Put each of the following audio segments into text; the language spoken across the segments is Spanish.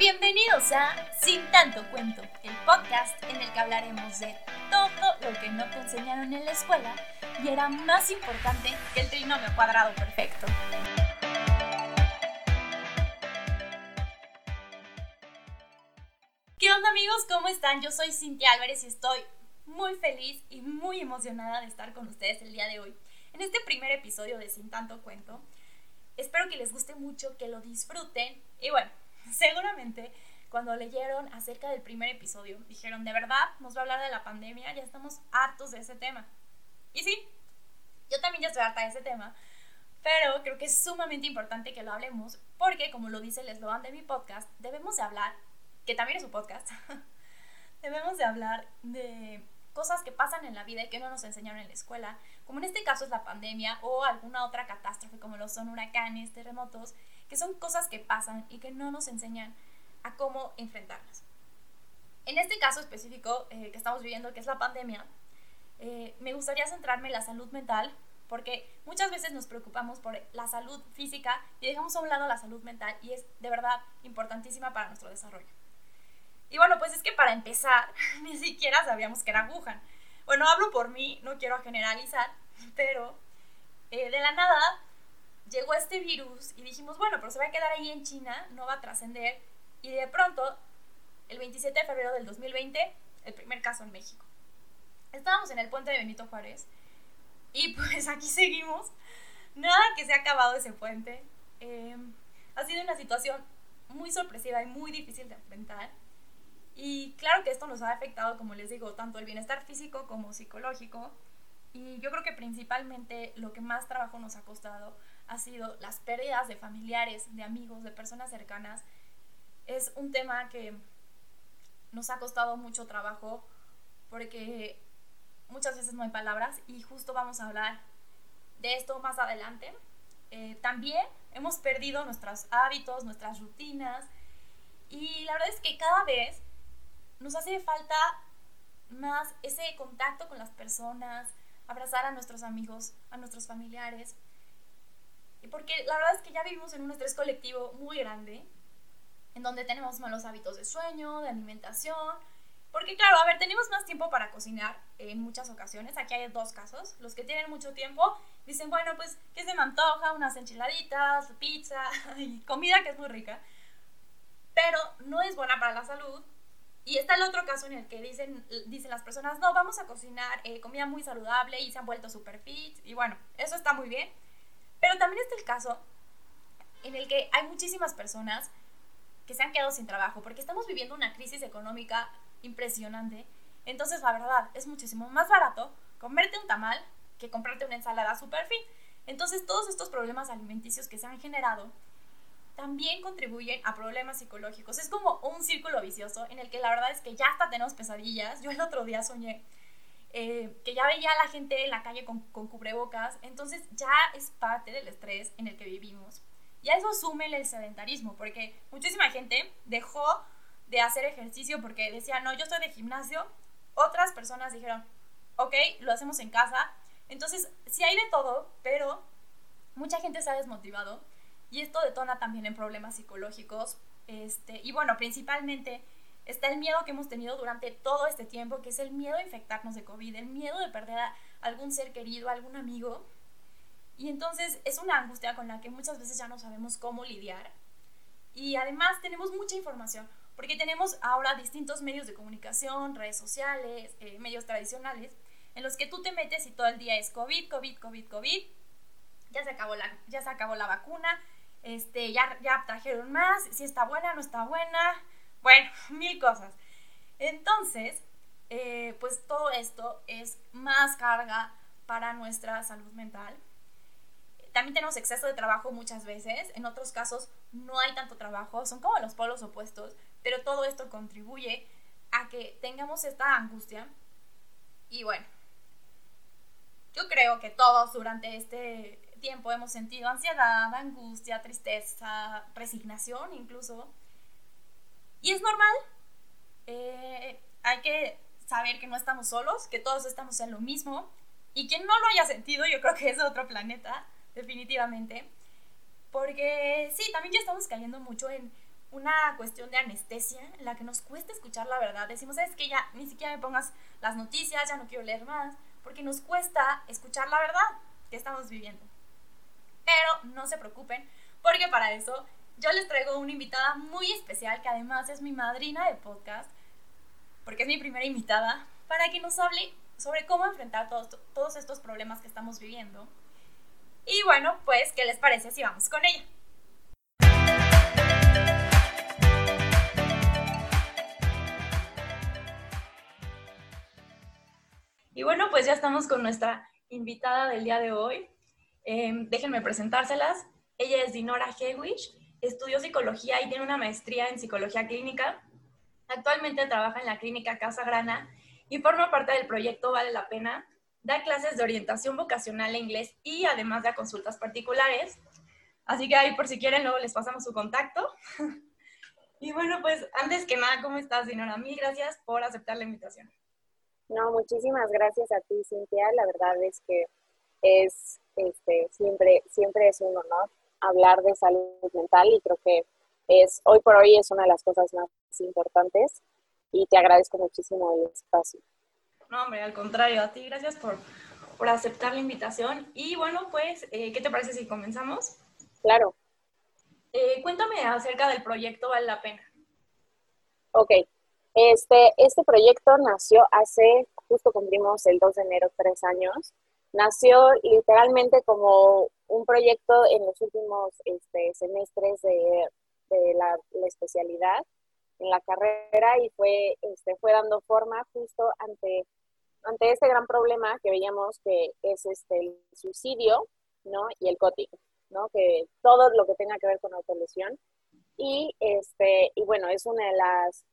Bienvenidos a Sin tanto cuento, el podcast en el que hablaremos de todo lo que no te enseñaron en la escuela y era más importante que el trinomio cuadrado perfecto. ¿Qué onda amigos? ¿Cómo están? Yo soy Cintia Álvarez y estoy muy feliz y muy emocionada de estar con ustedes el día de hoy en este primer episodio de Sin tanto cuento. Espero que les guste mucho, que lo disfruten y bueno, seguramente cuando leyeron acerca del primer episodio dijeron, de verdad, nos va a hablar de la pandemia, ya estamos hartos de ese tema. Y sí, yo también ya estoy harta de ese tema, pero creo que es sumamente importante que lo hablemos porque, como lo dice el eslogan de mi podcast, debemos de hablar, que también es un podcast, debemos de hablar de cosas que pasan en la vida y que no nos enseñaron en la escuela, como en este caso es la pandemia o alguna otra catástrofe como lo son huracanes, terremotos, que son cosas que pasan y que no nos enseñan a cómo enfrentarlas. En este caso específico eh, que estamos viviendo, que es la pandemia, eh, me gustaría centrarme en la salud mental, porque muchas veces nos preocupamos por la salud física y dejamos a un lado la salud mental y es de verdad importantísima para nuestro desarrollo. Y bueno, pues es que para empezar, ni siquiera sabíamos que era Wuhan. Bueno, hablo por mí, no quiero generalizar, pero eh, de la nada llegó este virus y dijimos, bueno, pero se va a quedar ahí en China, no va a trascender. Y de pronto, el 27 de febrero del 2020, el primer caso en México. Estábamos en el puente de Benito Juárez y pues aquí seguimos. Nada que se ha acabado ese puente. Em, ha sido una situación muy sorpresiva y muy difícil de enfrentar. Y claro que esto nos ha afectado, como les digo, tanto el bienestar físico como psicológico. Y yo creo que principalmente lo que más trabajo nos ha costado ha sido las pérdidas de familiares, de amigos, de personas cercanas. Es un tema que nos ha costado mucho trabajo porque muchas veces no hay palabras y justo vamos a hablar de esto más adelante. Eh, también hemos perdido nuestros hábitos, nuestras rutinas y la verdad es que cada vez nos hace falta más ese contacto con las personas, abrazar a nuestros amigos, a nuestros familiares. Porque la verdad es que ya vivimos en un estrés colectivo muy grande, en donde tenemos malos hábitos de sueño, de alimentación. Porque claro, a ver, tenemos más tiempo para cocinar en muchas ocasiones. Aquí hay dos casos. Los que tienen mucho tiempo dicen, bueno, pues, ¿qué se me antoja? Unas enchiladitas, pizza y comida que es muy rica. Pero no es buena para la salud y está el otro caso en el que dicen, dicen las personas, no, vamos a cocinar eh, comida muy saludable y se han vuelto super fit. Y bueno, eso está muy bien. Pero también está el caso en el que hay muchísimas personas que se han quedado sin trabajo porque estamos viviendo una crisis económica impresionante. Entonces, la verdad, es muchísimo más barato comerte un tamal que comprarte una ensalada super fit. Entonces, todos estos problemas alimenticios que se han generado también contribuyen a problemas psicológicos. Es como un círculo vicioso en el que la verdad es que ya hasta tenemos pesadillas. Yo el otro día soñé eh, que ya veía a la gente en la calle con, cubrebocas, entonces ya es parte del estrés en el que vivimos. Y a eso súmele el sedentarismo, porque muchísima gente dejó de hacer ejercicio porque decía, no, yo estoy de gimnasio. Otras personas dijeron, ok, lo hacemos en casa. Entonces, sí hay de todo, pero mucha gente se ha desmotivado y esto detona también en problemas psicológicos. Este, y bueno, principalmente está el miedo que hemos tenido durante todo este tiempo, que es el miedo a infectarnos de COVID, el miedo de perder a algún ser querido, algún amigo. Y entonces es una angustia con la que muchas veces ya no sabemos cómo lidiar. Y además tenemos mucha información, porque tenemos ahora distintos medios de comunicación, redes sociales, eh, medios tradicionales, en los que tú te metes y todo el día es COVID, COVID, COVID, COVID. Ya se acabó la, ya se acabó la vacuna, este, ya, ya trajeron más, si está buena, no está buena, bueno, mil cosas. Entonces, eh, pues todo esto es más carga para nuestra salud mental. También tenemos exceso de trabajo muchas veces, en otros casos no hay tanto trabajo, son como los polos opuestos, pero todo esto contribuye a que tengamos esta angustia. Y bueno, yo creo que todos durante este tiempo hemos sentido ansiedad, angustia, tristeza, resignación incluso. Y es normal. Eh, hay que saber que no estamos solos, que todos estamos en lo mismo. Y quien no lo haya sentido, yo creo que es de otro planeta, definitivamente. Porque sí, también ya estamos cayendo mucho en una cuestión de anestesia en la que nos cuesta escuchar la verdad. Decimos, es que ya ni siquiera me pongas las noticias, ya no quiero leer más, porque nos cuesta escuchar la verdad que estamos viviendo. Pero no se preocupen, porque para eso yo les traigo una invitada muy especial que además es mi madrina de podcast, porque es mi primera invitada, para que nos hable sobre cómo enfrentar todos, todos estos problemas que estamos viviendo. Y bueno, pues, ¿qué les parece si vamos con ella? Y bueno, pues ya estamos con nuestra invitada del día de hoy. Em, déjenme presentárselas. Ella es Dinora Hewish, estudió psicología y tiene una maestría en psicología clínica. Actualmente trabaja en la clínica Casa Grana y forma parte del proyecto Vale la Pena. Da clases de orientación vocacional en inglés y además da consultas particulares. Así que ahí por si quieren luego les pasamos su contacto. y bueno, pues antes que nada, ¿cómo estás, Dinora? Mil gracias por aceptar la invitación. No, muchísimas gracias a ti, Cintia. La verdad es que es este, siempre, siempre es un honor hablar de salud mental y creo que es hoy por hoy es una de las cosas más importantes y te agradezco muchísimo el espacio. No, hombre, al contrario, a ti gracias por, por aceptar la invitación. Y bueno, pues, eh, ¿qué te parece si comenzamos? Claro. Eh, cuéntame acerca del proyecto Vale la Pena. Ok. Este, este proyecto nació hace, justo cumplimos el 2 de enero, tres años. Nació literalmente como un proyecto en los últimos este, semestres de, la, especialidad en la carrera y fue, este, fue dando forma justo ante, ante este gran problema que veíamos que es este, el suicidio ¿no? y el cóting, ¿no? que todo lo que tenga que ver con autolesión. Y, este, y bueno, es una de las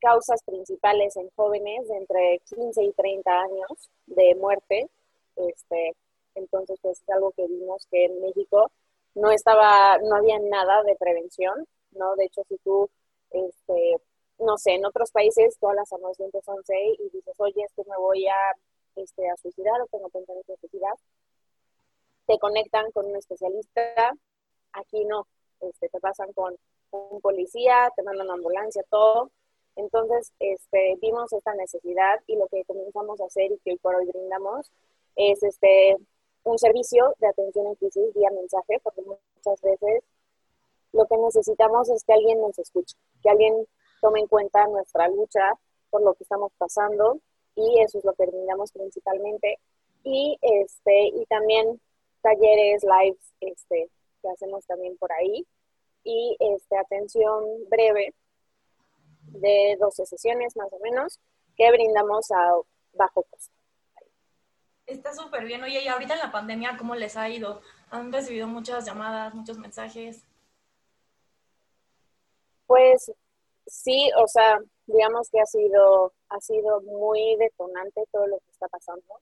causas principales en jóvenes de entre 15 y 30 años de muerte. Este, entonces, pues es algo que vimos que en México no estaba, no había nada de prevención, ¿no? De hecho, si tú este, no sé, en otros países todas las son seis y dices, oye, es que me voy a, este, a suicidar o tengo pensamiento de suicidar, te conectan con un especialista, aquí no, este, te pasan con un policía, te mandan una ambulancia, todo. Entonces, este, vimos esta necesidad y lo que comenzamos a hacer y que hoy por hoy brindamos es este, un servicio de atención en crisis vía mensaje, porque muchas veces lo que necesitamos es que alguien nos escuche, que alguien tome en cuenta nuestra lucha por lo que estamos pasando y eso es lo que brindamos principalmente. Y, este, y también talleres, lives este, que hacemos también por ahí y este, atención breve de 12 sesiones más o menos que brindamos a bajo costo. Está súper bien. Oye, y ahorita en la pandemia, ¿cómo les ha ido? ¿Han recibido muchas llamadas, muchos mensajes? Pues sí, o sea, digamos que ha sido, ha sido muy detonante todo lo que está pasando.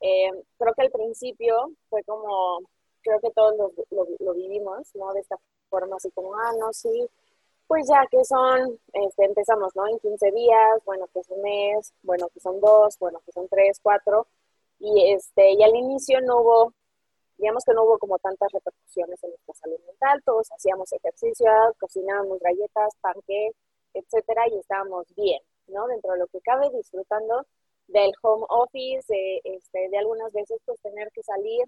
Eh, creo que al principio fue como, creo que todos lo, lo, vivimos, ¿no? De esta forma, así como, ah, no, sí, pues ya que son, este, empezamos, ¿no? En 15 días, bueno, que es un mes, bueno, que son dos, bueno, que son tres, cuatro, y este, y al inicio no hubo digamos que no hubo como tantas repercusiones en nuestra salud mental, todos hacíamos ejercicio, cocinábamos galletas, panque, etcétera, y estábamos bien, ¿no? Dentro de lo que cabe, disfrutando del home office, de, este, de algunas veces pues tener que salir,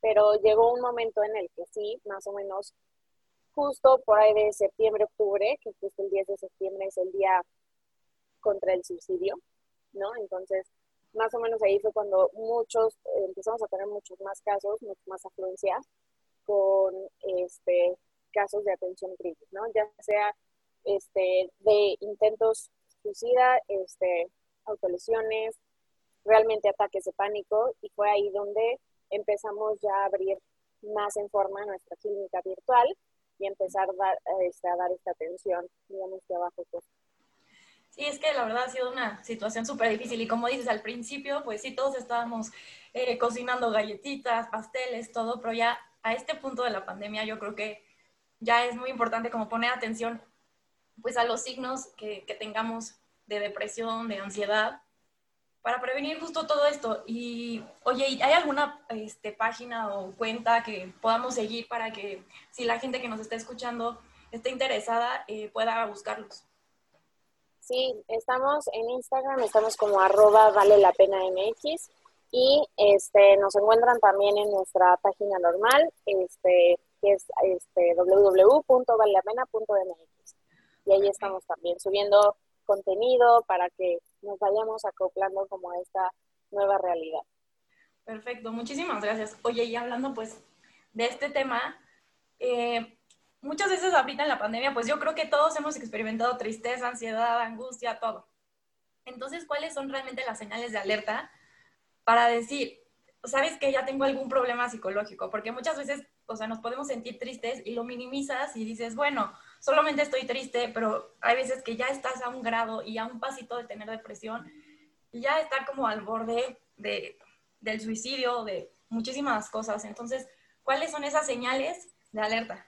pero llegó un momento en el que sí, más o menos justo por ahí de septiembre, octubre, que el 10 de septiembre es el día contra el suicidio, ¿no? Entonces, más o menos ahí fue cuando muchos, eh, empezamos a tener muchos más casos, mucho más afluencia con este, casos de atención crítica, ¿no? Ya sea este, de intentos suicida, este, autolesiones, realmente ataques de pánico, y fue ahí donde empezamos ya a abrir más en forma nuestra clínica virtual y empezar a dar, este, a dar esta atención, digamos, de abajo costo. Sí, es que la verdad ha sido una situación súper difícil y como dices al principio, pues sí, todos estábamos eh, cocinando galletitas, pasteles, todo, pero ya a este punto de la pandemia yo creo que ya es muy importante como poner atención pues a los signos que, que tengamos de depresión, de ansiedad, para prevenir justo todo esto. Y oye, ¿hay alguna este, página o cuenta que podamos seguir para que si la gente que nos está escuchando esté interesada eh, pueda buscarlos. Sí, estamos en Instagram, estamos como arroba vale la pena MX y este, nos encuentran también en nuestra página normal, este, que es este, www.valelapena.mx. Y ahí estamos también subiendo contenido para que nos vayamos acoplando como a esta nueva realidad. Perfecto, muchísimas gracias. Oye, y hablando pues de este tema, eh, ahorita en la pandemia, pues yo creo que todos hemos experimentado tristeza, ansiedad, angustia, todo. Entonces, ¿cuáles son realmente las señales de alerta para decir, sabes que ya tengo algún problema psicológico? Porque muchas veces, o sea, nos podemos sentir tristes y lo minimizas y dices, bueno, solamente estoy triste, pero hay veces que ya estás a un grado y a un pasito de tener depresión y ya estar como al borde de, del suicidio, de muchísimas cosas. Entonces, ¿cuáles son esas señales de alerta?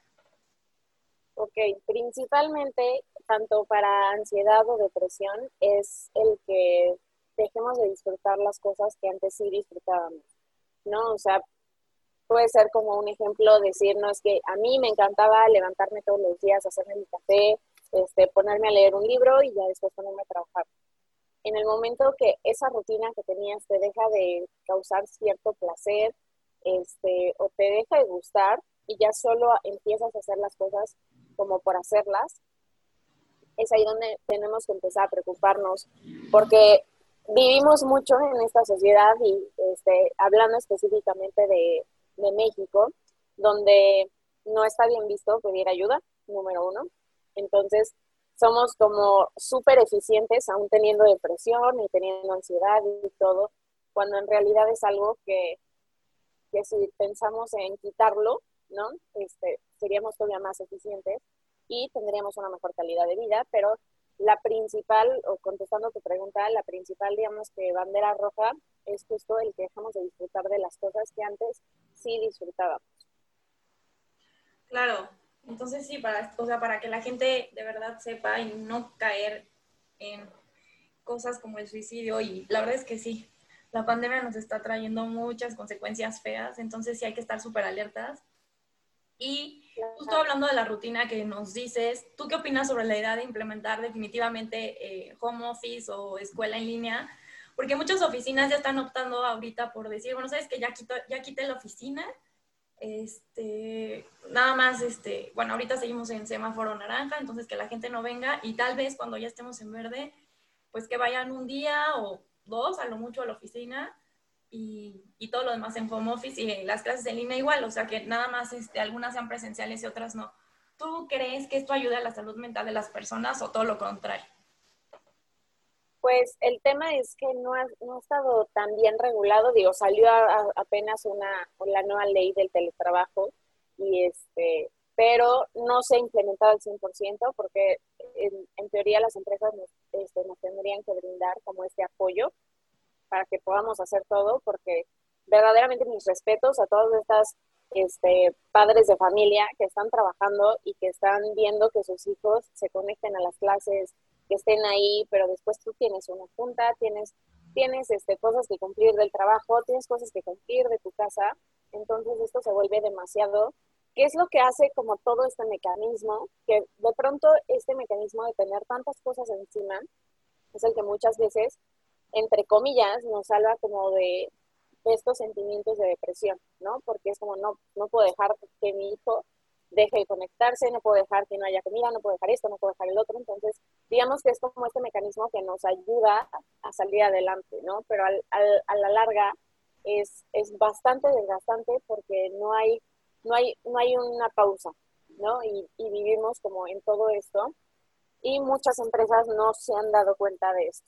Ok, principalmente, tanto para ansiedad o depresión, es el que dejemos de disfrutar las cosas que antes sí disfrutábamos, ¿no? O sea, puede ser como un ejemplo decir, no, es que a mí me encantaba levantarme todos los días, hacerme mi café, este, ponerme a leer un libro y ya después ponerme a trabajar. En el momento que esa rutina que tenías te deja de causar cierto placer, este, o te deja de gustar y ya solo empiezas a hacer las cosas como por hacerlas, es ahí donde tenemos que empezar a preocuparnos, porque vivimos mucho en esta sociedad y este, hablando específicamente de, de México, donde no está bien visto pedir ayuda, número uno. Entonces, somos como súper eficientes, aún teniendo depresión y teniendo ansiedad y todo, cuando en realidad es algo que, que si pensamos en quitarlo, ¿no? Este, seríamos todavía más eficientes y tendríamos una mejor calidad de vida, pero la principal, o contestando tu pregunta, la principal, digamos que bandera roja es justo el que dejamos de disfrutar de las cosas que antes sí disfrutábamos. Claro, entonces sí, para, o sea, para que la gente de verdad sepa y no caer en cosas como el suicidio, y la verdad es que sí, la pandemia nos está trayendo muchas consecuencias feas, entonces sí hay que estar súper alertas y justo hablando de la rutina que nos dices, ¿tú qué opinas sobre la idea de implementar definitivamente eh, home office o escuela en línea? Porque muchas oficinas ya están optando ahorita por decir, bueno, sabes que ya, quito, ya quité la oficina, este, nada más, este, bueno, ahorita seguimos en semáforo naranja, entonces que la gente no venga y tal vez cuando ya estemos en verde, pues que vayan un día o dos a lo mucho a la oficina y, y, todo lo demás en home office y las clases en línea igual, o sea que nada más este, algunas sean presenciales y otras no. ¿Tú crees que esto ayuda a la salud mental de las personas o todo lo contrario? Pues el tema es que no ha, no ha estado tan bien regulado, digo, salió apenas una, la nueva ley del teletrabajo, y este, pero no se ha implementado al 100% porque en, en teoría las empresas nos, este, nos tendrían que brindar como este apoyo para que podamos hacer todo, porque verdaderamente mis respetos a todos estas este, padres de familia que están trabajando y que están viendo que sus hijos se conecten a las clases, que estén ahí, pero después tú tienes una junta, tienes, tienes este, cosas que cumplir del trabajo, tienes cosas que cumplir de tu casa, entonces esto se vuelve demasiado. ¿Qué es lo que hace como todo este mecanismo? Que de pronto este mecanismo de tener tantas cosas encima es el que muchas veces entre comillas, nos salva como de, estos sentimientos de depresión, ¿no? Porque es como, no, no puedo dejar que mi hijo deje de conectarse, no puedo dejar que no haya comida, no puedo dejar esto, no puedo dejar el otro. Entonces, digamos que es como este mecanismo que nos ayuda a salir adelante, ¿no? Pero al, al, a la larga es, es bastante desgastante porque no hay, no hay, no hay una pausa, ¿no? Y, y vivimos como en todo esto y muchas empresas no se han dado cuenta de esto.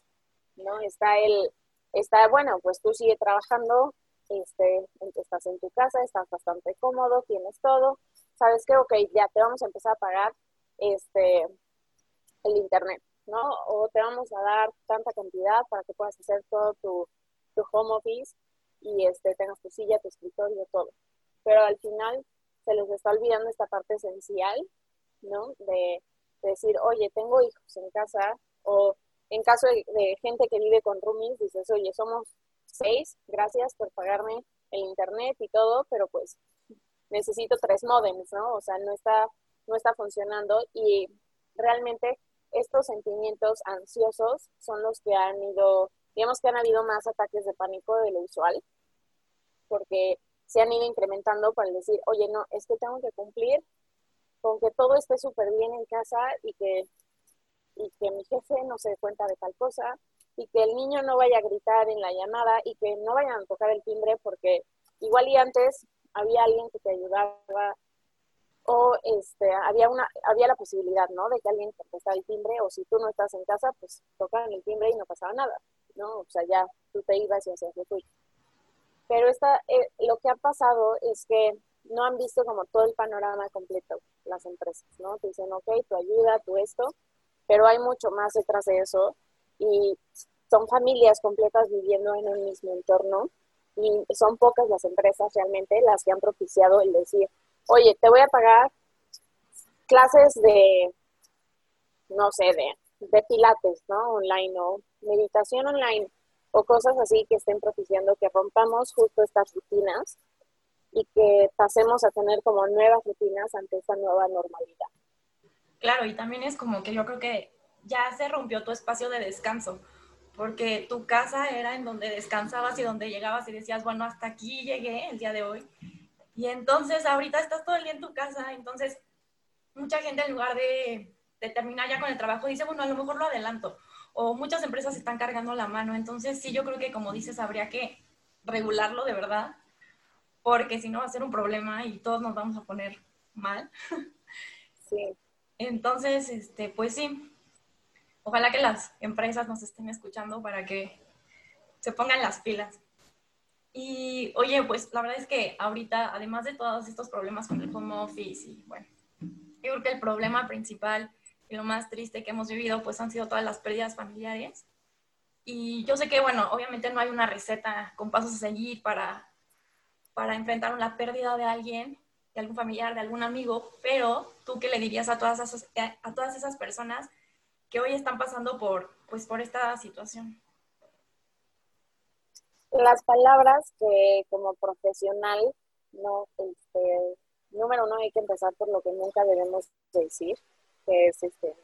¿No? Está el, está, bueno, pues tú sigue trabajando, este, estás en tu casa, estás bastante cómodo, tienes todo, sabes que, ok, ya te vamos a empezar a pagar este, el internet, ¿no? O te vamos a dar tanta cantidad para que puedas hacer todo tu, tu home office y este, tengas tu silla, tu escritorio, todo. Pero al final se les está olvidando esta parte esencial, ¿no? De, de decir, oye, tengo hijos en casa o en caso de, gente que vive con roomies, dices, oye, somos seis, gracias por pagarme el internet y todo, pero pues necesito tres modems, ¿no? O sea, no está, no está funcionando y realmente estos sentimientos ansiosos son los que han ido, digamos que han habido más ataques de pánico de lo usual, porque se han ido incrementando para decir, oye, no, es que tengo que cumplir con que todo esté súper bien en casa y que, y que mi jefe no se dé cuenta de tal cosa y que el niño no vaya a gritar en la llamada y que no vayan a tocar el timbre porque igual y antes había alguien que te ayudaba o este, había, una, había la posibilidad, ¿no? De que alguien contestara el timbre, o si tú no estás en casa, pues tocaban el timbre y no pasaba nada, ¿no? O sea, ya tú te ibas y hacías lo tuyo. Pero esta, eh, lo que ha pasado es que no han visto como todo el panorama completo las empresas, ¿no? Te dicen, ok, tu ayuda, tu esto, pero hay mucho más detrás de eso y son familias completas viviendo en un mismo entorno y son pocas las empresas realmente las que han propiciado el decir, oye, te voy a pagar clases de, no sé, de, de pilates, ¿no? Online o meditación online o cosas así que estén propiciando que rompamos justo estas rutinas y que pasemos a tener como nuevas rutinas ante esta nueva normalidad. Claro, y también es como que yo creo que ya se rompió tu espacio de descanso, porque tu casa era en donde descansabas y donde llegabas y decías, bueno, hasta aquí llegué el día de hoy. Y entonces ahorita estás todo el día en tu casa, entonces mucha gente en lugar de, terminar ya con el trabajo dice, bueno, a lo mejor lo adelanto. O muchas empresas están cargando la mano, entonces sí, yo creo que como dices, habría que regularlo de verdad, porque si no va a ser un problema y todos nos vamos a poner mal. Sí. Entonces, este, pues sí, ojalá que las empresas nos estén escuchando para que se pongan las pilas. Y oye, pues la verdad es que ahorita, además de todos estos problemas con el home office y bueno, yo creo que el problema principal y lo más triste que hemos vivido pues han sido todas las pérdidas familiares. Y yo sé que, bueno, obviamente no hay una receta con pasos a seguir para, para enfrentar una pérdida de alguien, de algún familiar, de algún amigo, pero tú qué le dirías a todas esas, a todas esas personas que hoy están pasando por, pues, por esta situación? Las palabras que como profesional, no, este, número uno hay que empezar por lo que nunca debemos decir, que es este,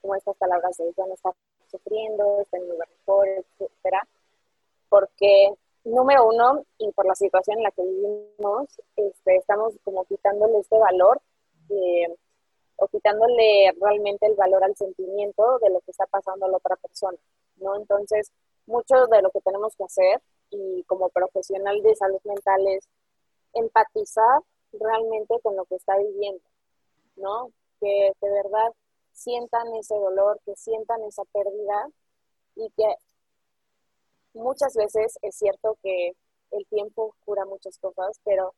como estas palabras de ya no está sufriendo, está en un lugar mejor, etcétera, porque número uno, y por la situación en la que vivimos, este, estamos como quitándole este valor eh, o quitándole realmente el valor al sentimiento de lo que está pasando a la otra persona, ¿no? Entonces, mucho de lo que tenemos que hacer y como profesional de salud mental es empatizar realmente con lo que está viviendo, ¿no? Que de verdad sientan ese dolor, que sientan esa pérdida y que muchas veces es cierto que el tiempo cura muchas cosas, pero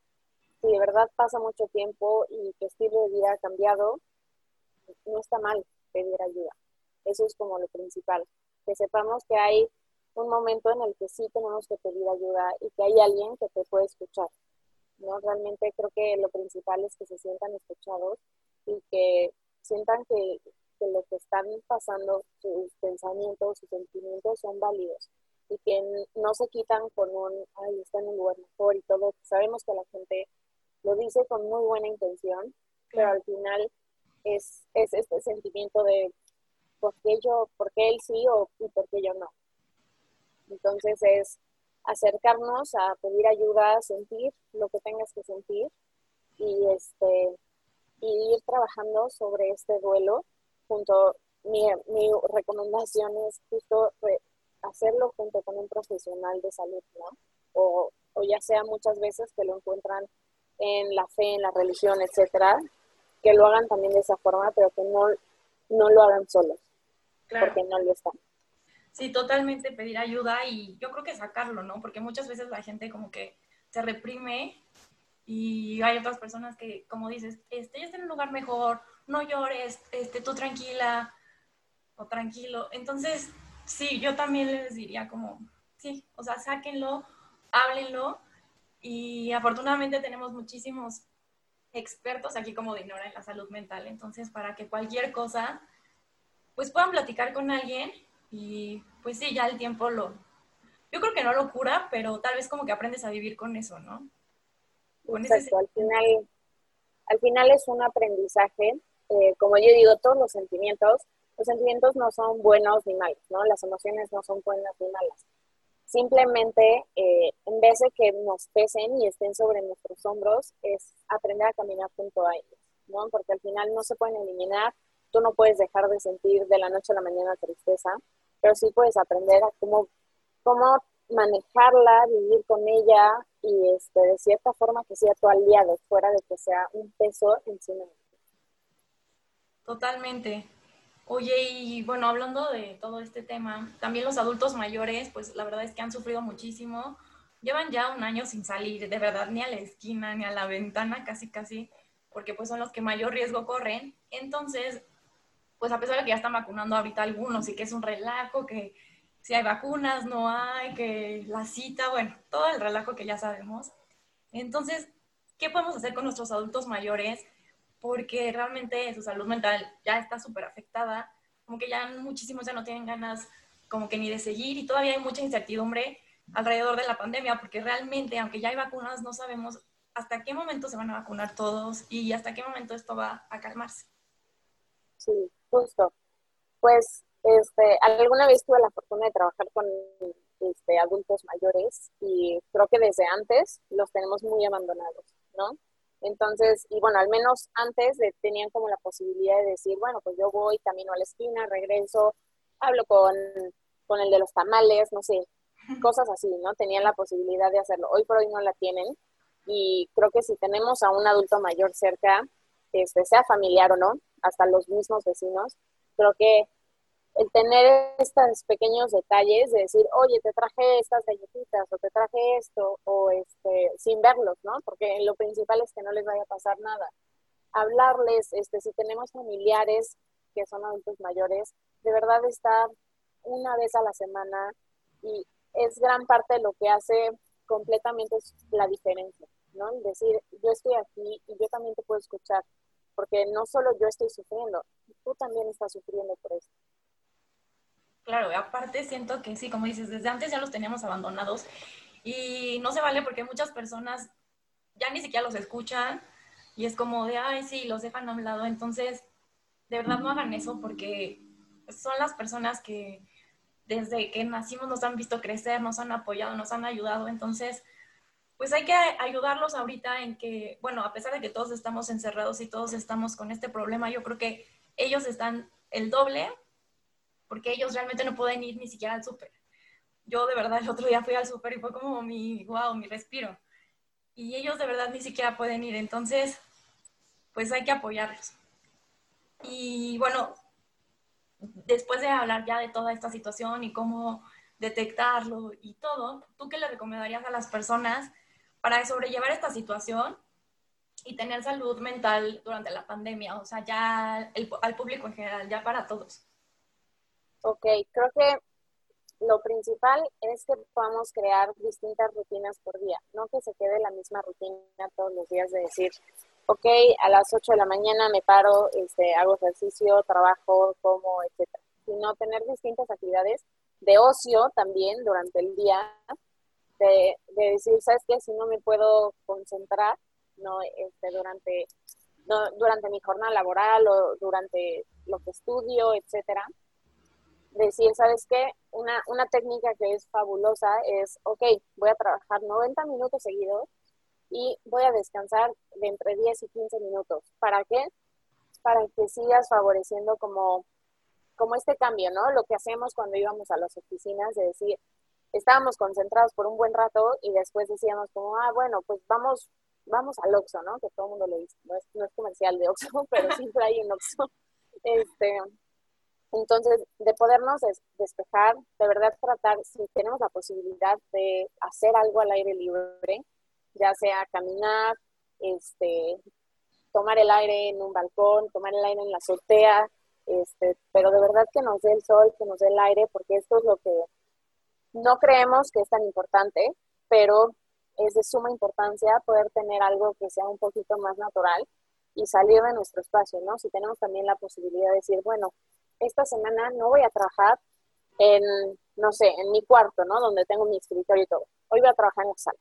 si de verdad pasa mucho tiempo y tu estilo de vida ha cambiado, no está mal pedir ayuda. Eso es como lo principal, que sepamos que hay un momento en el que sí tenemos que pedir ayuda y que hay alguien que te puede escuchar. ¿no? Realmente creo que lo principal es que se sientan escuchados y que sientan que, que lo que están pasando, sus pensamientos, sus sentimientos son válidos y que no se quitan con un, ay, está en un lugar mejor y todo. Sabemos que la gente lo dice con muy buena intención, pero al final es, es este sentimiento de por qué yo, por qué él sí o y por qué yo no. Entonces es acercarnos a pedir ayuda, sentir lo que tengas que sentir y este y ir trabajando sobre este duelo junto mi, mi recomendación es justo hacerlo junto con un profesional de salud, ¿no? O, o ya sea muchas veces que lo encuentran en la fe, en la religión, etcétera, que lo hagan también de esa forma, pero que no, no lo hagan solos, porque no lo están. Sí, totalmente pedir ayuda y yo creo que sacarlo, ¿no? Porque muchas veces la gente como que se reprime y hay otras personas que, como dices, este, ya está en un lugar mejor, no llores, este, tú tranquila o tranquilo. Entonces, sí, yo también les diría como, sí, o sea, sáquenlo, háblenlo. Y afortunadamente tenemos muchísimos expertos aquí como Dinora en la salud mental, entonces para que cualquier cosa, pues puedan platicar con alguien y pues sí, ya el tiempo lo, yo creo que no lo cura, pero tal vez como que aprendes a vivir con eso, ¿no? Exacto, al final, al final es un aprendizaje eh, como yo digo, todos los sentimientos, los sentimientos no son buenos ni malos, ¿no? Las emociones no son buenas ni malas. Simplemente, eh, en vez de que nos pesen y estén sobre nuestros hombros, es aprender a caminar junto a ellos, ¿no? Porque al final no se pueden eliminar, tú no puedes dejar de sentir de la noche a la mañana tristeza, pero sí puedes aprender a cómo, cómo manejarla, vivir con ella y este, de cierta forma que sea tu aliado, fuera de que sea un peso encima de ti. Totalmente. Oye, y bueno, hablando de todo este tema, también los adultos mayores, pues la verdad es que han sufrido muchísimo. Llevan ya un año sin salir, de verdad, ni a la esquina, ni a la ventana, casi, casi, porque pues son los que mayor riesgo corren. Entonces, pues a pesar de que ya están vacunando ahorita algunos y que es un relajo, que si hay vacunas, no hay, que la cita, bueno, todo el relajo que ya sabemos. Entonces, ¿qué podemos hacer con nuestros adultos mayores? Porque realmente su salud mental ya está súper afectada, como que ya muchísimos ya no tienen ganas como que ni de seguir y todavía hay mucha incertidumbre alrededor de la pandemia, porque realmente, aunque ya hay vacunas, no sabemos hasta qué momento se van a vacunar todos y hasta qué momento esto va a calmarse. Sí, justo. Pues este, alguna vez tuve la fortuna de trabajar con este, adultos mayores y creo que desde antes los tenemos muy abandonados, ¿no? Entonces, y bueno, al menos antes tenían como la posibilidad de decir, bueno, pues yo voy, camino a la esquina, regreso, hablo con, con el de los tamales, no sé, cosas así, ¿no? Tenían la posibilidad de hacerlo. Hoy por hoy no la tienen y creo que si tenemos a un adulto mayor cerca, este, sea familiar o no, hasta los mismos vecinos, creo que el tener estos pequeños detalles de decir, oye, te traje estas galletitas o te traje esto, o este, sin verlos, ¿no? Porque lo principal es que no les vaya a pasar nada. Hablarles, este, si tenemos familiares que son adultos mayores, de verdad estar una vez a la semana y es gran parte de lo que hace completamente la diferencia, ¿no? Decir, yo estoy aquí y yo también te puedo escuchar, porque no solo yo estoy sufriendo, tú también estás sufriendo por esto. Claro, aparte siento que sí, como dices, desde antes ya los teníamos abandonados y no se vale porque muchas personas ya ni siquiera los escuchan y es como de, ay, sí, los dejan a un lado. Entonces, de verdad no hagan eso porque son las personas que desde que nacimos nos han visto crecer, nos han apoyado, nos han ayudado. Entonces, pues hay que ayudarlos ahorita en que, bueno, a pesar de que todos estamos encerrados y todos estamos con este problema, yo creo que ellos están el doble porque ellos realmente no pueden ir ni siquiera al súper. Yo de verdad el otro día fui al súper y fue como mi, wow, mi respiro. Y ellos de verdad ni siquiera pueden ir, entonces, pues hay que apoyarlos. Y bueno, después de hablar ya de toda esta situación y cómo detectarlo y todo, ¿tú qué le recomendarías a las personas para sobrellevar esta situación y tener salud mental durante la pandemia? O sea, ya al público en general, ya para todos. Ok, creo que lo principal es que podamos crear distintas rutinas por día, no que se quede la misma rutina todos los días de decir, ok, a las 8 de la mañana me paro, este, hago ejercicio, trabajo, como, etcétera, sino tener distintas actividades de ocio también durante el día, de, decir, ¿sabes qué? Si no me puedo concentrar, no, este, durante, no, durante mi jornada laboral o durante lo que estudio, etcétera, decir, ¿sabes qué? Una, una técnica que es fabulosa es, ok, voy a trabajar 90 minutos seguidos y voy a descansar de entre 10 y 15 minutos. ¿Para qué? Para que sigas favoreciendo como, como este cambio, ¿no? Lo que hacemos cuando íbamos a las oficinas, de decir, estábamos concentrados por un buen rato y después decíamos como, ah, bueno, pues vamos, vamos al Oxxo, ¿no? Que todo el mundo lo dice, no es, no es comercial de Oxxo, pero siempre hay un Oxxo. Este, entonces, de podernos despejar, de verdad tratar, si tenemos la posibilidad de hacer algo al aire libre, ya sea caminar, este, tomar el aire en un balcón, tomar el aire en la azotea, este, pero de verdad que nos dé el sol, que nos dé el aire, porque esto es lo que no creemos que es tan importante, pero es de suma importancia poder tener algo que sea un poquito más natural y salir de nuestro espacio, ¿no? Si tenemos también la posibilidad de decir, bueno, esta semana no voy a trabajar en, no sé, en mi cuarto, ¿no? Donde tengo mi escritorio y todo. Hoy voy a trabajar en la sala.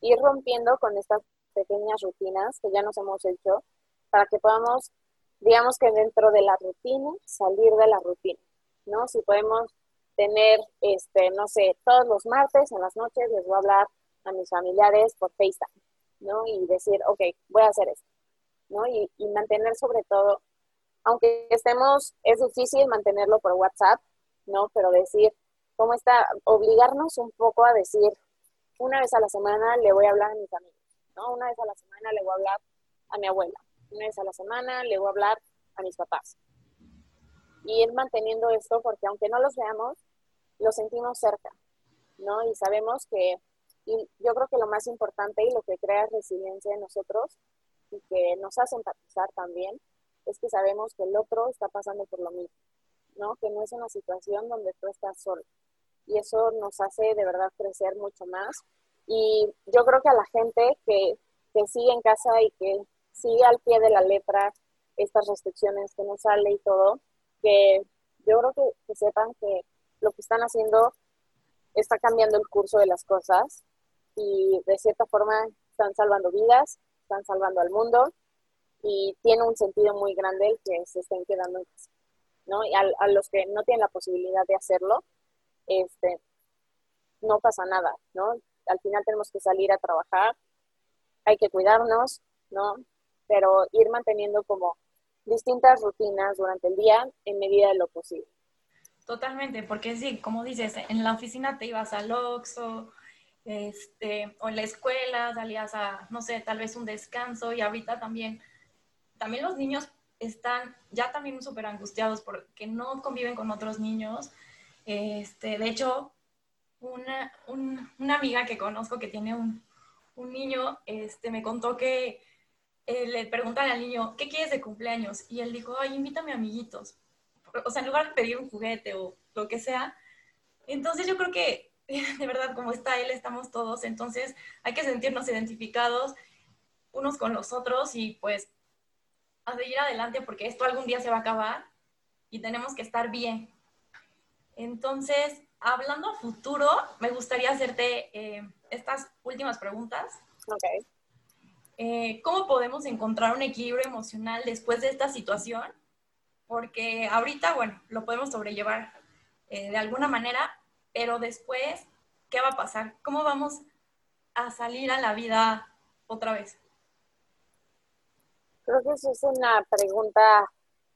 Ir rompiendo con estas pequeñas rutinas que ya nos hemos hecho para que podamos digamos que dentro de la rutina, salir de la rutina, ¿no? Si podemos tener, este, no sé, todos los martes en las noches les voy a hablar a mis familiares por FaceTime, ¿no? Y decir, ok, voy a hacer esto, ¿no? Y, y mantener sobre todo, aunque estemos, es difícil mantenerlo por WhatsApp, ¿no? Pero decir, ¿cómo está? Obligarnos un poco a decir, una vez a la semana le voy a hablar a mis amigos, ¿no? Una vez a la semana le voy a hablar a mi abuela, una vez a la semana le voy a hablar a mis papás. Y ir manteniendo esto porque aunque no los veamos, los sentimos cerca, ¿no? Y sabemos que, y yo creo que lo más importante y lo que crea resiliencia en nosotros y que nos hace empatizar también, es que sabemos que el otro está pasando por lo mismo, ¿no? Que no es una situación donde tú estás solo. Y eso nos hace de verdad crecer mucho más. Y yo creo que a la gente que, que sigue en casa y que sigue al pie de la letra estas restricciones, que no sale y todo, que yo creo que, que sepan que lo que están haciendo está cambiando el curso de las cosas y de cierta forma están salvando vidas, están salvando al mundo y tiene un sentido muy grande el que se estén quedando en casa, ¿no? Y a, a, los que no tienen la posibilidad de hacerlo, este, no pasa nada, ¿no? Al final tenemos que salir a trabajar, hay que cuidarnos, ¿no? pero ir manteniendo como distintas rutinas durante el día en medida de lo posible. Totalmente, porque sí, como dices, en la oficina te ibas al Oxxo, este, o en la escuela salías a, no sé, tal vez un descanso y ahorita también, también los niños están ya también súper angustiados porque no conviven con otros niños. Este, de hecho, una, un, una amiga que conozco que tiene un, un niño, este, me contó que eh, le preguntan al niño, ¿qué quieres de cumpleaños? Y él dijo, ay, invítame a amiguitos. O sea, en lugar de pedir un juguete o lo que sea. Entonces yo creo que de verdad como está él, estamos todos. Entonces hay que sentirnos identificados unos con los otros y pues a seguir adelante porque esto algún día se va a acabar y tenemos que estar bien. Entonces, hablando a futuro, me gustaría hacerte eh, estas últimas preguntas. Okay. Eh, ¿cómo podemos encontrar un equilibrio emocional después de esta situación? Porque ahorita, bueno, lo podemos sobrellevar eh, de alguna manera, pero después, ¿qué va a pasar? ¿Cómo vamos a salir a la vida otra vez? Creo que eso es una pregunta,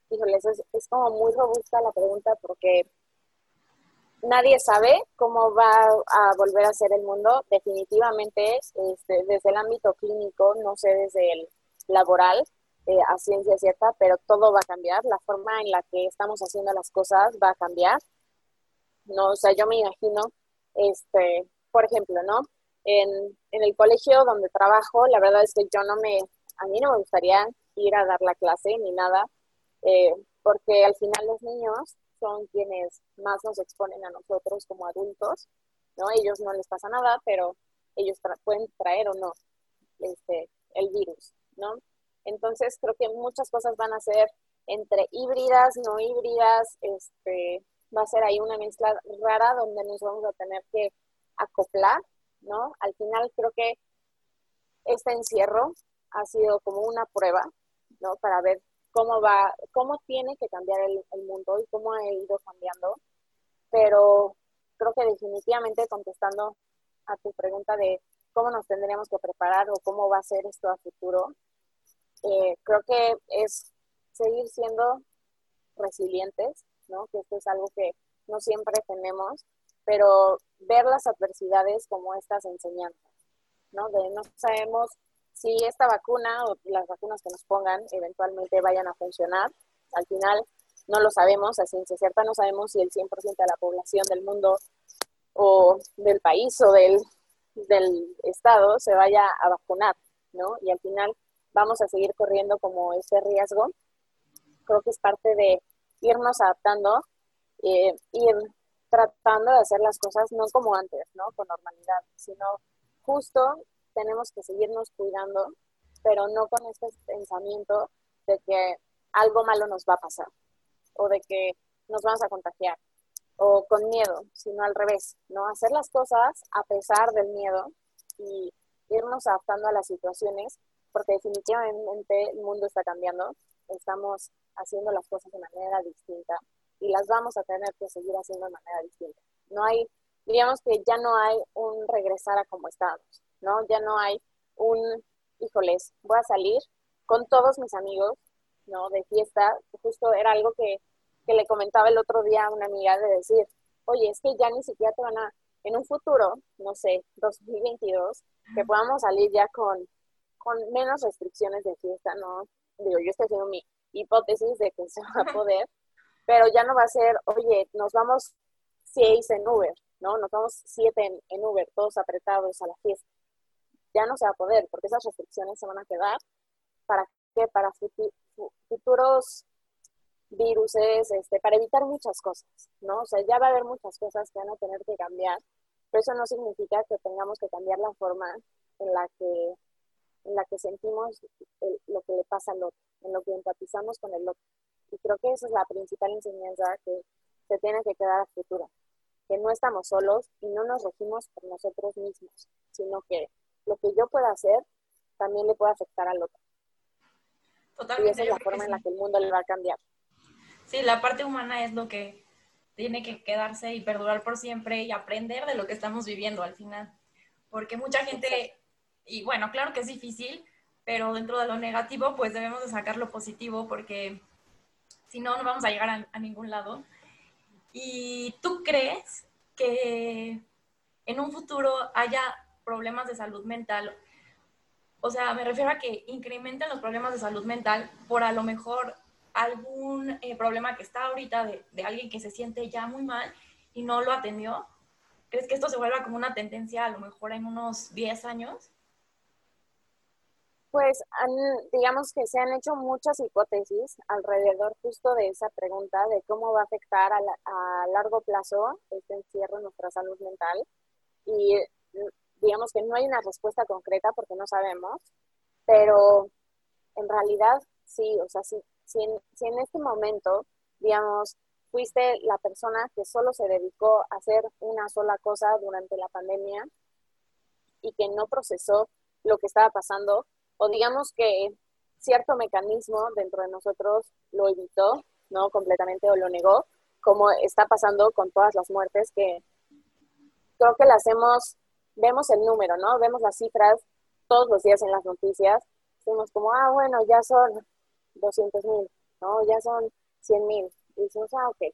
híjole, es, es como muy robusta la pregunta porque nadie sabe cómo va a volver a ser el mundo. Definitivamente, este, desde el ámbito clínico, no sé desde el laboral, eh, a ciencia cierta, pero todo va a cambiar. La forma en la que estamos haciendo las cosas va a cambiar. No, o sea, yo me imagino, este, por ejemplo, ¿no? En, en el colegio donde trabajo, la verdad es que yo no me, a mí no me gustaría ir a dar la clase ni nada, eh, porque al final los niños son quienes más nos exponen a nosotros como adultos, ¿no? Ellos no les pasa nada, pero ellos pueden traer o no este, el virus, ¿no? Entonces creo que muchas cosas van a ser entre híbridas, no híbridas, este, va a ser ahí una mezcla rara donde nos vamos a tener que acoplar, ¿no? Al final creo que este encierro ha sido como una prueba, ¿no? Para ver cómo va, cómo tiene que cambiar el, el, mundo y cómo ha ido cambiando. Pero creo que definitivamente contestando a tu pregunta de cómo nos tendríamos que preparar o cómo va a ser esto a futuro, eh, creo que es seguir siendo resilientes, ¿no? Que esto es algo que no siempre tenemos, pero ver las adversidades como estas enseñanzas, ¿no? De no sabemos si esta vacuna o las vacunas que nos pongan eventualmente vayan a funcionar. Al final no lo sabemos, a ciencia cierta no sabemos si el 100% de la población del mundo o del país o del, del estado se vaya a vacunar, ¿no? Y al final vamos a seguir corriendo como ese riesgo. Creo que es parte de irnos adaptando, eh, ir tratando de hacer las cosas no como antes, ¿no? Con normalidad, sino justo tenemos que seguirnos cuidando, pero no con este pensamiento de que algo malo nos va a pasar o de que nos vamos a contagiar o con miedo, sino al revés, ¿no? Hacer las cosas a pesar del miedo y irnos adaptando a las situaciones, porque definitivamente el mundo está cambiando estamos haciendo las cosas de manera distinta y las vamos a tener que seguir haciendo de manera distinta. No hay, digamos que ya no hay un regresar a como estábamos, ¿no? Ya no hay un, híjoles, voy a salir con todos mis amigos, ¿no? De fiesta. Justo era algo que, que le comentaba el otro día a una amiga de decir, oye, es que ya ni siquiera te van a, en un futuro, no sé, 2022, que podamos salir ya con, con menos restricciones de fiesta, ¿no? Digo, yo estoy haciendo mi hipótesis de que se va a poder, pero ya no va a ser, oye, nos vamos seis en Uber, ¿no? Nos vamos siete en, en Uber, todos apretados a la fiesta. Ya no se va a poder, porque esas restricciones se van a quedar. ¿Para qué? Para futuros viruses, este, para evitar muchas cosas, ¿no? O sea, ya va a haber muchas cosas que van a tener que cambiar, pero eso no significa que tengamos que cambiar la forma en la que, en la que sentimos lo que le pasa al otro, en lo que empatizamos con el otro. Y creo que esa es la principal enseñanza que se tiene que quedar a futuro, que no estamos solos y no nos regimos por nosotros mismos, sino que lo que yo pueda hacer también le puede afectar al otro. Totalmente. Y esa es la forma en la que el mundo le va a cambiar. Sí, la parte humana es lo que tiene que quedarse y perdurar por siempre y aprender de lo que estamos viviendo al final. Porque mucha gente, y bueno, claro que es difícil, pero dentro de lo negativo, pues debemos de sacar lo positivo porque si no, no vamos a llegar a, ningún lado. ¿Y tú crees que en un futuro haya problemas de salud mental? O sea, me refiero a que incrementen los problemas de salud mental por a lo mejor algún eh, problema que está ahorita de, alguien que se siente ya muy mal y no lo atendió? ¿Crees que esto se vuelva como una tendencia a lo mejor en unos 10 años? Pues digamos que se han hecho muchas hipótesis alrededor justo de esa pregunta de cómo va a afectar a, a largo plazo este encierro en nuestra salud mental. Y digamos que no hay una respuesta concreta porque no sabemos, pero en realidad sí, o sea, sí, si en, si en este momento, digamos, fuiste la persona que solo se dedicó a hacer una sola cosa durante la pandemia y que no procesó lo que estaba pasando, o digamos que cierto mecanismo dentro de nosotros lo evitó, ¿no? Completamente o lo negó, como está pasando con todas las muertes que creo que las hemos, vemos el número, ¿no? Vemos las cifras todos los días en las noticias, decimos como, ah, bueno, ya son 200 mil, ¿no? Ya son 100 mil. Y decimos, ah, ok,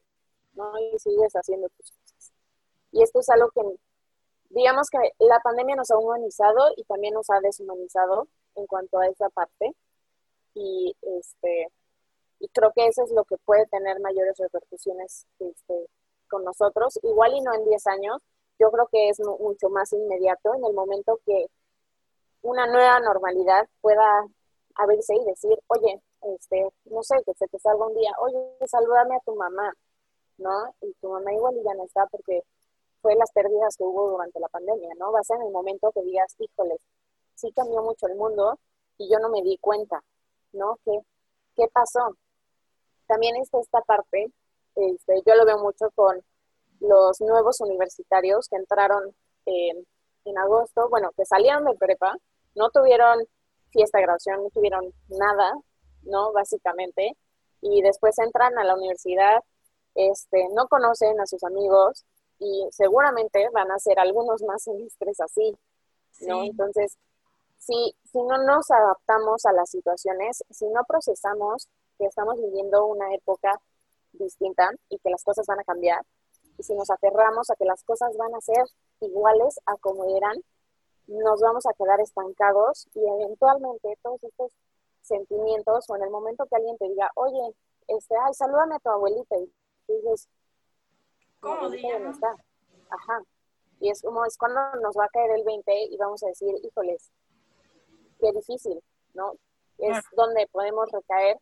¿no? Y sigues haciendo tus cosas. Y esto es algo que, digamos que la pandemia nos ha humanizado y también nos ha deshumanizado en cuanto a esa parte. Y, este, y creo que eso es lo que puede tener mayores repercusiones este, con nosotros. Igual y no en 10 años, yo creo que es mucho más inmediato en el momento que una nueva normalidad pueda abrirse y decir, oye, este, no sé, que se te salga un día, oye, salúdame a tu mamá, ¿no? Y tu mamá igual ya no está porque fue las pérdidas que hubo durante la pandemia, ¿no? Va a ser en el momento que digas, híjoles, sí cambió mucho el mundo y yo no me di cuenta, ¿no? ¿Qué, qué pasó? También está esta parte, este, yo lo veo mucho con los nuevos universitarios que entraron en agosto, bueno, que salieron de prepa, no tuvieron fiesta de graduación, no tuvieron nada, ¿no? Básicamente. Y después entran a la universidad, este, no conocen a sus amigos y seguramente van a ser algunos más semestres así, ¿no? Entonces, si, si no nos adaptamos a las situaciones, si no procesamos que estamos viviendo una época distinta y que las cosas van a cambiar, y si nos aferramos a que las cosas van a ser iguales a como eran, nos vamos a quedar estancados y eventualmente todos estos sentimientos o en el momento que alguien te diga, oye, este, ay, salúdame a tu abuelita y dices, ¿cómo está? Ajá. Y es como, es cuando nos va a caer el 20 y vamos a decir, híjoles, qué difícil, ¿no? Es donde podemos recaer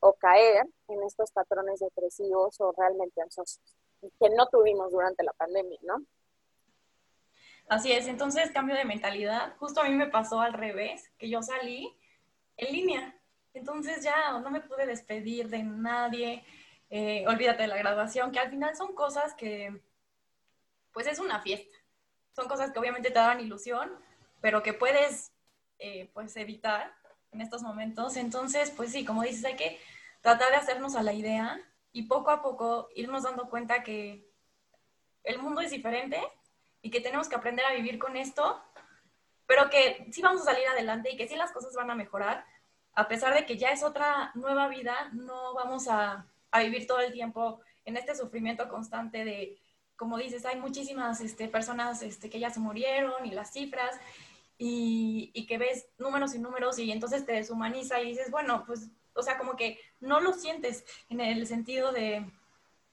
o caer en estos patrones depresivos o realmente ansiosos que no tuvimos durante la pandemia, ¿no? Así es, entonces cambio de mentalidad. Justo a mí me pasó al revés, que yo salí en línea. Entonces ya no me pude despedir de nadie, eh, olvídate de la graduación, que al final son cosas que, pues es una fiesta. Son cosas que obviamente te dan ilusión, pero que puedes, eh, pues, evitar en estos momentos. Entonces, pues sí, como dices, hay que tratar de hacernos a la idea y poco a poco irnos dando cuenta que el mundo es diferente y que tenemos que aprender a vivir con esto, pero que sí vamos a salir adelante y que sí las cosas van a mejorar, a pesar de que ya es otra nueva vida, no vamos a, a vivir todo el tiempo en este sufrimiento constante de, como dices, hay muchísimas este, personas este, que ya se murieron y las cifras, y, y, que ves números y números y entonces te deshumaniza y dices, bueno, pues, o sea, como que no lo sientes en el sentido de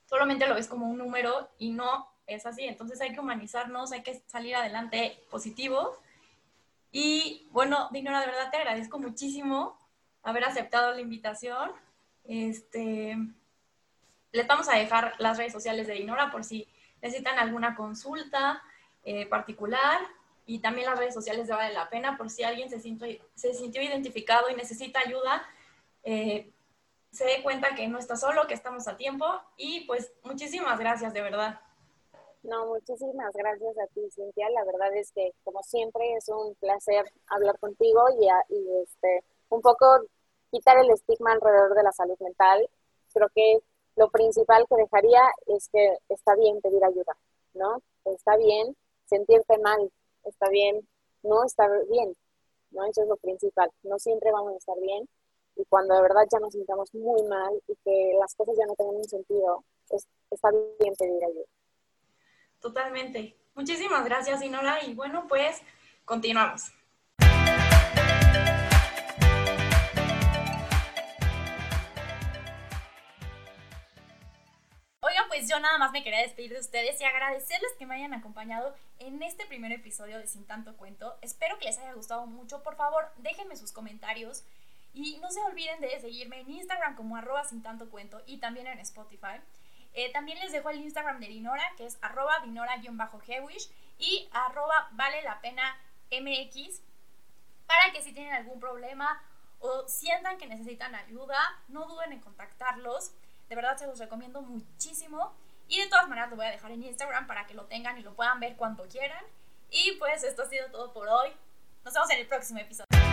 solamente lo ves como un número y no es así. Entonces hay que humanizarnos, hay que salir adelante positivos. Y bueno, Dinora, de verdad te agradezco muchísimo haber aceptado la invitación. Este, les vamos a dejar las redes sociales de Dinora por si necesitan alguna consulta eh, particular y también las redes sociales de Vale la Pena por si alguien se sintió, se sintió identificado y necesita ayuda. Eh, se dé cuenta que no está solo, que estamos a tiempo y pues muchísimas gracias de verdad. No, muchísimas gracias a ti, Cintia. La verdad es que, como siempre, es un placer hablar contigo y, este, un poco quitar el estigma alrededor de la salud mental. Creo que lo principal que dejaría es que está bien pedir ayuda, ¿no? Está bien sentirte mal, está bien no estar bien, ¿no? Eso es lo principal. No siempre vamos a estar bien y cuando de verdad ya nos sintamos muy mal y que las cosas ya no tengan un sentido, está bien pedir ayuda. Totalmente. Muchísimas gracias, Inora. Y bueno, pues continuamos. Oigan, pues yo nada más me quería despedir de ustedes y agradecerles que me hayan acompañado en este primer episodio de Sin Tanto Cuento. Espero que les haya gustado mucho. Por favor, déjenme sus comentarios y no se olviden de seguirme en Instagram como arroba sin tanto cuento y también en Spotify. Eh, también les dejo el Instagram de Dinora, que es arroba dinora-hewish y arroba vale la pena mx, para que si tienen algún problema o sientan que necesitan ayuda, no duden en contactarlos. De verdad se los recomiendo muchísimo. Y de todas maneras lo voy a dejar en Instagram para que lo tengan y lo puedan ver cuando quieran. Y pues esto ha sido todo por hoy. Nos vemos en el próximo episodio.